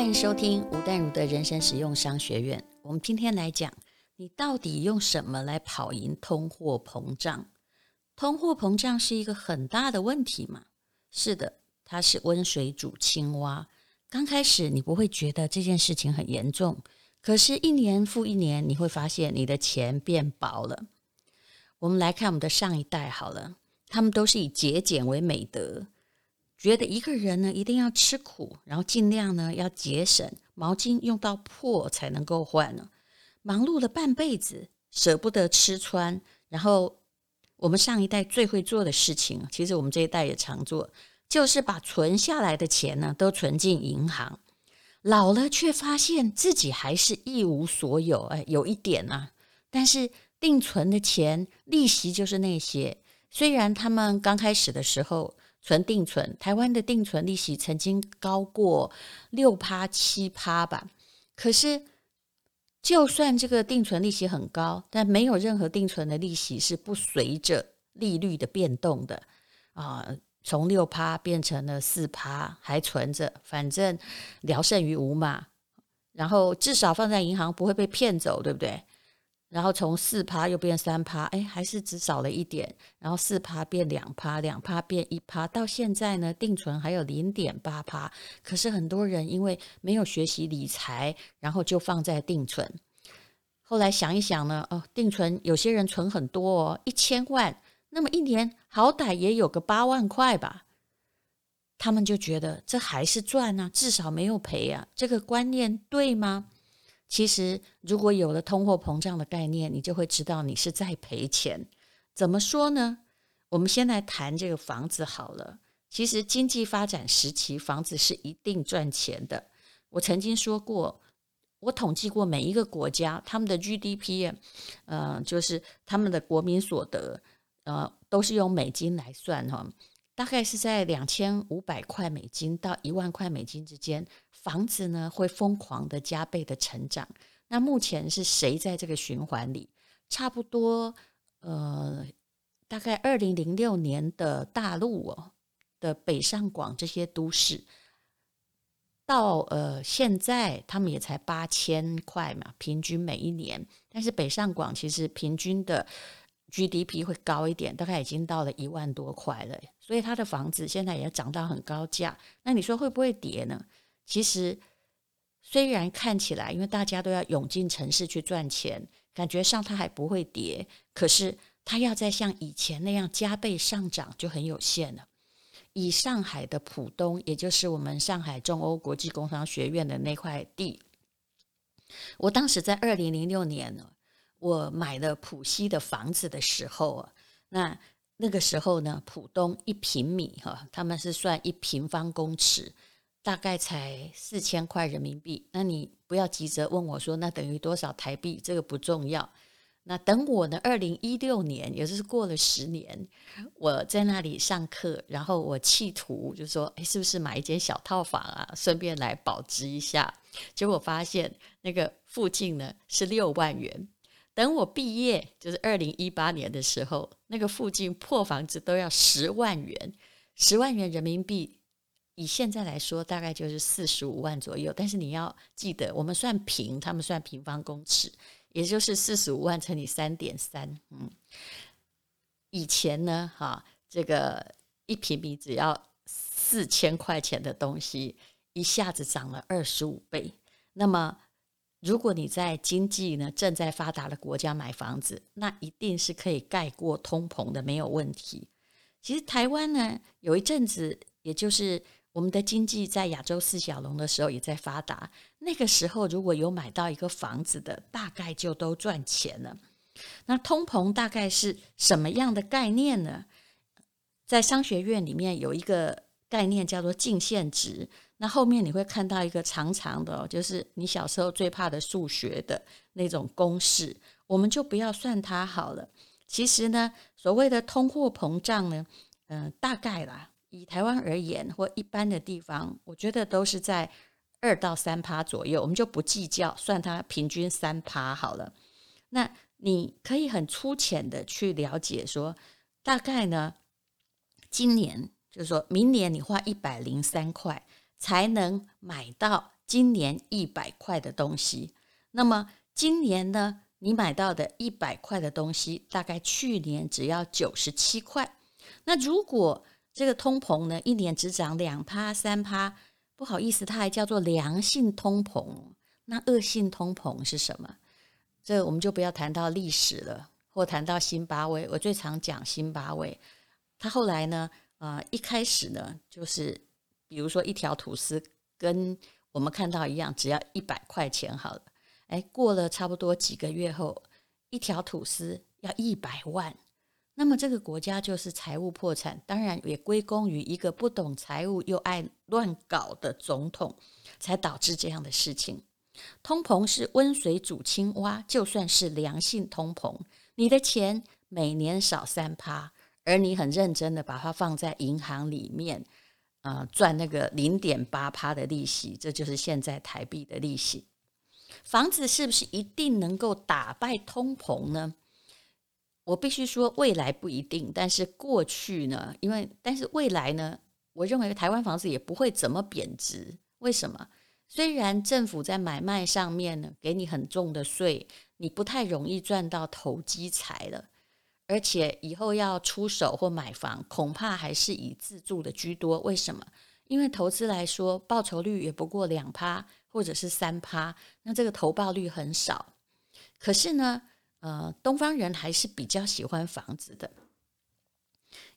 欢迎收听吴淡如的人生实用商学院。我们今天来讲，你到底用什么来跑赢通货膨胀？通货膨胀是一个很大的问题吗？是的，它是温水煮青蛙。刚开始你不会觉得这件事情很严重，可是，一年复一年，你会发现你的钱变薄了。我们来看我们的上一代好了，他们都是以节俭为美德。觉得一个人呢，一定要吃苦，然后尽量呢要节省，毛巾用到破才能够换呢。忙碌了半辈子，舍不得吃穿。然后我们上一代最会做的事情，其实我们这一代也常做，就是把存下来的钱呢都存进银行。老了却发现自己还是一无所有，哎，有一点、啊。但是定存的钱利息就是那些，虽然他们刚开始的时候。存定存，台湾的定存利息曾经高过六趴七趴吧。可是，就算这个定存利息很高，但没有任何定存的利息是不随着利率的变动的啊。从六趴变成了四趴，还存着，反正聊胜于无嘛。然后至少放在银行不会被骗走，对不对？然后从四趴又变三趴，哎，还是只少了一点。然后四趴变两趴，两趴变一趴，到现在呢，定存还有零点八趴。可是很多人因为没有学习理财，然后就放在定存。后来想一想呢，哦，定存有些人存很多哦，一千万，那么一年好歹也有个八万块吧。他们就觉得这还是赚啊，至少没有赔啊。这个观念对吗？其实，如果有了通货膨胀的概念，你就会知道你是在赔钱。怎么说呢？我们先来谈这个房子好了。其实，经济发展时期，房子是一定赚钱的。我曾经说过，我统计过每一个国家他们的 GDP，呃，就是他们的国民所得，呃，都是用美金来算哈。大概是在两千五百块美金到一万块美金之间，房子呢会疯狂的加倍的成长。那目前是谁在这个循环里？差不多，呃，大概二零零六年的大陆哦的北上广这些都市，到呃现在他们也才八千块嘛，平均每一年。但是北上广其实平均的。GDP 会高一点，大概已经到了一万多块了，所以他的房子现在也涨到很高价。那你说会不会跌呢？其实虽然看起来，因为大家都要涌进城市去赚钱，感觉上它还不会跌，可是它要再像以前那样加倍上涨就很有限了。以上海的浦东，也就是我们上海中欧国际工商学院的那块地，我当时在二零零六年呢。我买了浦西的房子的时候啊，那那个时候呢，浦东一平米哈，他们是算一平方公尺，大概才四千块人民币。那你不要急着问我说，那等于多少台币？这个不重要。那等我呢，二零一六年，也就是过了十年，我在那里上课，然后我企图就说，诶，是不是买一间小套房啊，顺便来保值一下？结果发现那个附近呢是六万元。等我毕业，就是二零一八年的时候，那个附近破房子都要十万元，十万元人民币，以现在来说大概就是四十五万左右。但是你要记得，我们算平，他们算平方公尺，也就是四十五万乘以三点三。嗯，以前呢，哈，这个一平米只要四千块钱的东西，一下子涨了二十五倍。那么如果你在经济呢正在发达的国家买房子，那一定是可以盖过通膨的，没有问题。其实台湾呢有一阵子，也就是我们的经济在亚洲四小龙的时候也在发达。那个时候如果有买到一个房子的，大概就都赚钱了。那通膨大概是什么样的概念呢？在商学院里面有一个概念叫做净现值。那后面你会看到一个长长的，就是你小时候最怕的数学的那种公式，我们就不要算它好了。其实呢，所谓的通货膨胀呢，嗯、大概啦，以台湾而言或一般的地方，我觉得都是在二到三趴左右，我们就不计较，算它平均三趴好了。那你可以很粗浅的去了解说，大概呢，今年就是说明年你花一百零三块。才能买到今年一百块的东西。那么今年呢，你买到的一百块的东西，大概去年只要九十七块。那如果这个通膨呢，一年只涨两趴三趴，不好意思，它还叫做良性通膨。那恶性通膨是什么？这我们就不要谈到历史了，或谈到辛巴威。我最常讲辛巴威，他后来呢，呃，一开始呢，就是比如说一条吐司跟我们看到一样，只要一百块钱好了。哎，过了差不多几个月后，一条吐司要一百万，那么这个国家就是财务破产。当然也归功于一个不懂财务又爱乱搞的总统，才导致这样的事情。通膨是温水煮青蛙，就算是良性通膨，你的钱每年少三趴，而你很认真的把它放在银行里面，啊、呃，赚那个零点八趴的利息，这就是现在台币的利息。房子是不是一定能够打败通膨呢？我必须说，未来不一定，但是过去呢？因为但是未来呢？我认为台湾房子也不会怎么贬值。为什么？虽然政府在买卖上面呢，给你很重的税，你不太容易赚到投机财了，而且以后要出手或买房，恐怕还是以自住的居多。为什么？因为投资来说，报酬率也不过两趴。或者是三趴，那这个投报率很少。可是呢，呃，东方人还是比较喜欢房子的。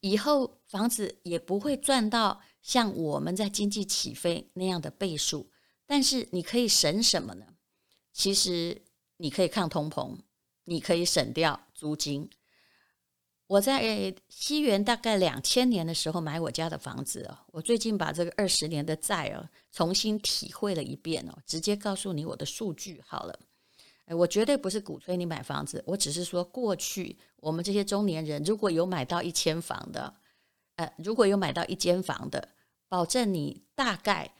以后房子也不会赚到像我们在经济起飞那样的倍数，但是你可以省什么呢？其实你可以抗通膨，你可以省掉租金。我在西元大概两千年的时候买我家的房子哦，我最近把这个二十年的债哦重新体会了一遍哦，直接告诉你我的数据好了。哎，我绝对不是鼓吹你买房子，我只是说过去我们这些中年人如果有买到一间房的，呃，如果有买到一间房的，保证你大概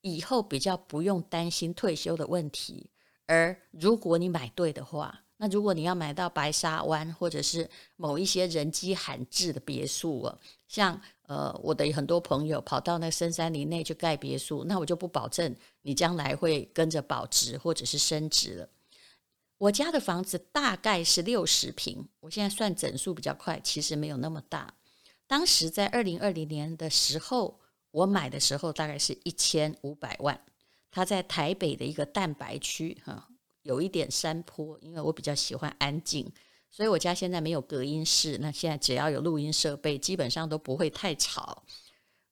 以后比较不用担心退休的问题，而如果你买对的话。那如果你要买到白沙湾或者是某一些人迹罕至的别墅啊，像呃我的很多朋友跑到那深山林内去盖别墅，那我就不保证你将来会跟着保值或者是升值了。我家的房子大概是六十平，我现在算整数比较快，其实没有那么大。当时在二零二零年的时候，我买的时候大概是一千五百万，它在台北的一个蛋白区哈。有一点山坡，因为我比较喜欢安静，所以我家现在没有隔音室。那现在只要有录音设备，基本上都不会太吵。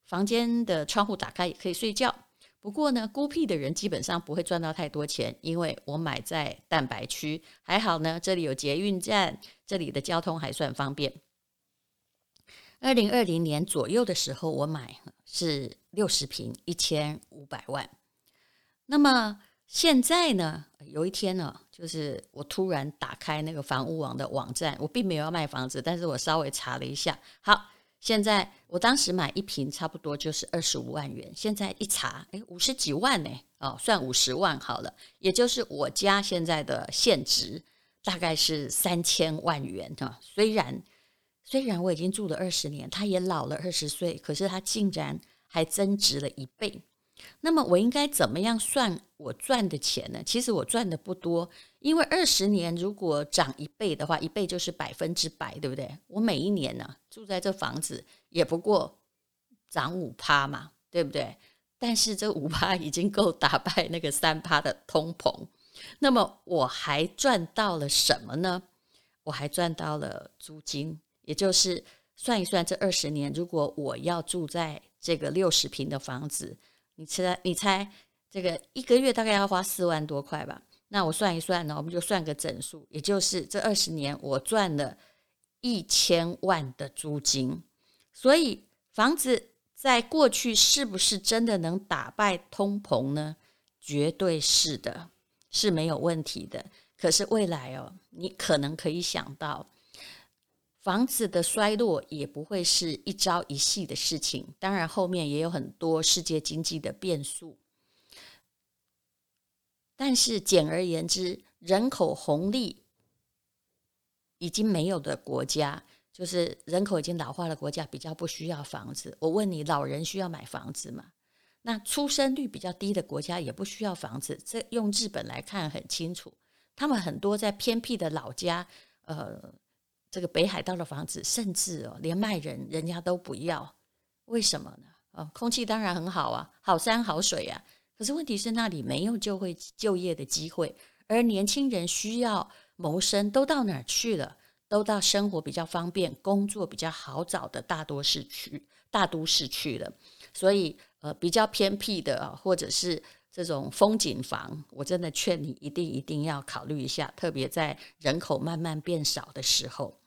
房间的窗户打开也可以睡觉。不过呢，孤僻的人基本上不会赚到太多钱，因为我买在蛋白区，还好呢，这里有捷运站，这里的交通还算方便。二零二零年左右的时候，我买是六十坪，一千五百万。那么。现在呢，有一天呢，就是我突然打开那个房屋网的网站，我并没有要卖房子，但是我稍微查了一下，好，现在我当时买一平差不多就是二十五万元，现在一查，哎，五十几万呢，哦，算五十万好了，也就是我家现在的现值大概是三千万元哈。虽然虽然我已经住了二十年，他也老了二十岁，可是他竟然还增值了一倍。那么我应该怎么样算我赚的钱呢？其实我赚的不多，因为二十年如果涨一倍的话，一倍就是百分之百，对不对？我每一年呢，住在这房子也不过涨五趴嘛，对不对？但是这五趴已经够打败那个三趴的通膨。那么我还赚到了什么呢？我还赚到了租金，也就是算一算这二十年，如果我要住在这个六十平的房子。你猜，你猜，这个一个月大概要花四万多块吧？那我算一算呢，我们就算个整数，也就是这二十年我赚了一千万的租金。所以房子在过去是不是真的能打败通膨呢？绝对是的，是没有问题的。可是未来哦，你可能可以想到。房子的衰落也不会是一朝一夕的事情，当然后面也有很多世界经济的变数。但是简而言之，人口红利已经没有的国家，就是人口已经老化的国家，比较不需要房子。我问你，老人需要买房子吗？那出生率比较低的国家也不需要房子。这用日本来看很清楚，他们很多在偏僻的老家，呃，这个北海道的房子，甚至哦连卖人人家都不要。为什么呢？哦，空气当然很好啊，好山好水啊。可是问题是那里没有就会就业的机会，而年轻人需要谋生都到哪儿去了？都到生活比较方便、工作比较好找的大多市区、大都市去了。所以，呃，比较偏僻的或者是这种风景房，我真的劝你一定一定要考虑一下，特别在人口慢慢变少的时候。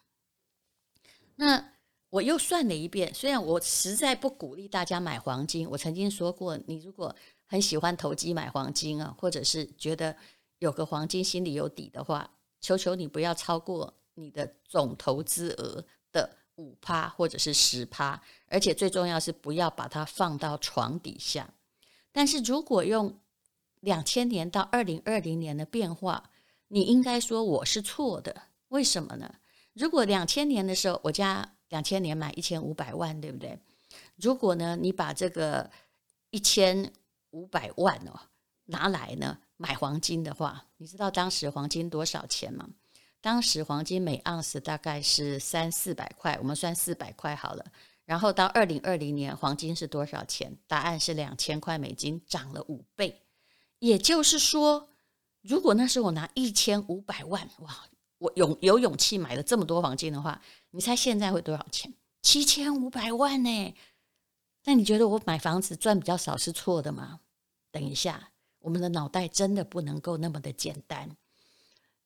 那我又算了一遍，虽然我实在不鼓励大家买黄金，我曾经说过，你如果很喜欢投机买黄金啊，或者是觉得有个黄金心里有底的话，求求你不要超过你的总投资额的五趴或者是十趴，而且最重要是不要把它放到床底下。但是如果用两千年到二零二零年的变化，你应该说我是错的。为什么呢？如果两千年的时候，我家两千年买一千五百万，对不对？如果呢，你把这个一千五百万哦拿来呢买黄金的话，你知道当时黄金多少钱吗？当时黄金每盎司大概是三四百块，我们算四百块好了。然后到二零二零年，黄金是多少钱？答案是两千块美金，涨了五倍。也就是说，如果那时候我拿一千五百万，哇，我有有勇气买了这么多黄金的话，你猜现在会多少钱？七千五百万呢？那你觉得我买房子赚比较少是错的吗？等一下，我们的脑袋真的不能够那么的简单。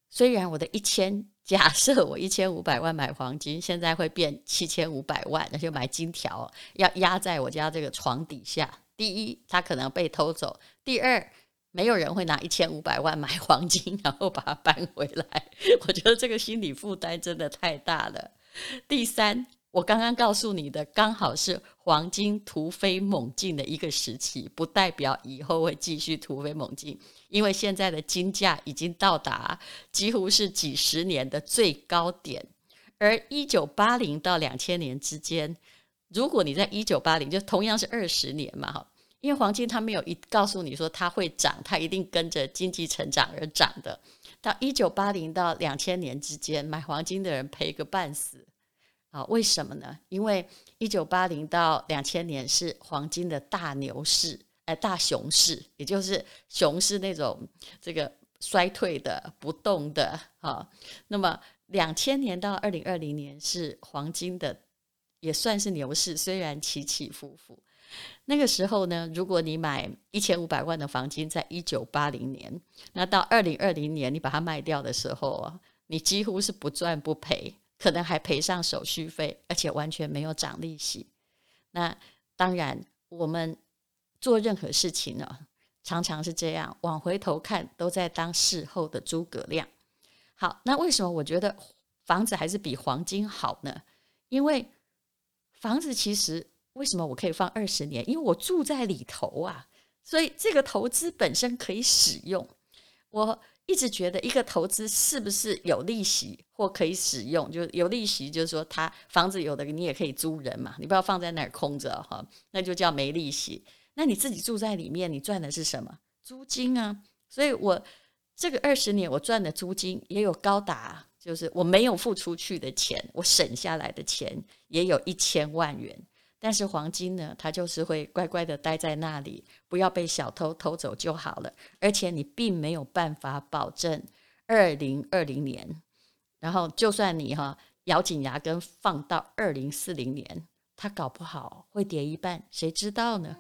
虽然我的一千，假设我一千五百万买黄金，现在会变七千五百万，那就买金条要压在我家这个床底下。第一，它可能被偷走；第二，没有人会拿一千五百万买黄金，然后把它搬回来。我觉得这个心理负担真的太大了。第三。我刚刚告诉你的，刚好是黄金突飞猛进的一个时期，不代表以后会继续突飞猛进，因为现在的金价已经到达几乎是几十年的最高点。而一九八零到两千年之间，如果你在一九八零，就同样是二十年嘛，哈，因为黄金它没有一告诉你说它会涨，它一定跟着经济成长而涨的。到一九八零到两千年之间，买黄金的人赔个半死。啊，为什么呢？因为一九八零到两千年是黄金的大牛市，哎，大熊市，也就是熊市那种这个衰退的、不动的。啊，那么两千年到二零二零年是黄金的，也算是牛市，虽然起起伏伏。那个时候呢，如果你买一千五百万的黄金，在一九八零年，那到二零二零年你把它卖掉的时候啊，你几乎是不赚不赔。可能还赔上手续费，而且完全没有涨利息。那当然，我们做任何事情呢，常常是这样，往回头看，都在当事后的诸葛亮。好，那为什么我觉得房子还是比黄金好呢？因为房子其实为什么我可以放二十年？因为我住在里头啊，所以这个投资本身可以使用。我。一直觉得一个投资是不是有利息或可以使用？就有利息，就是说它房子有的你也可以租人嘛，你不要放在那儿空着哈，那就叫没利息。那你自己住在里面，你赚的是什么？租金啊。所以我这个二十年我赚的租金也有高达，就是我没有付出去的钱，我省下来的钱也有一千万元。但是黄金呢，它就是会乖乖的待在那里，不要被小偷偷走就好了。而且你并没有办法保证二零二零年，然后就算你哈咬紧牙根放到二零四零年，它搞不好会跌一半，谁知道呢？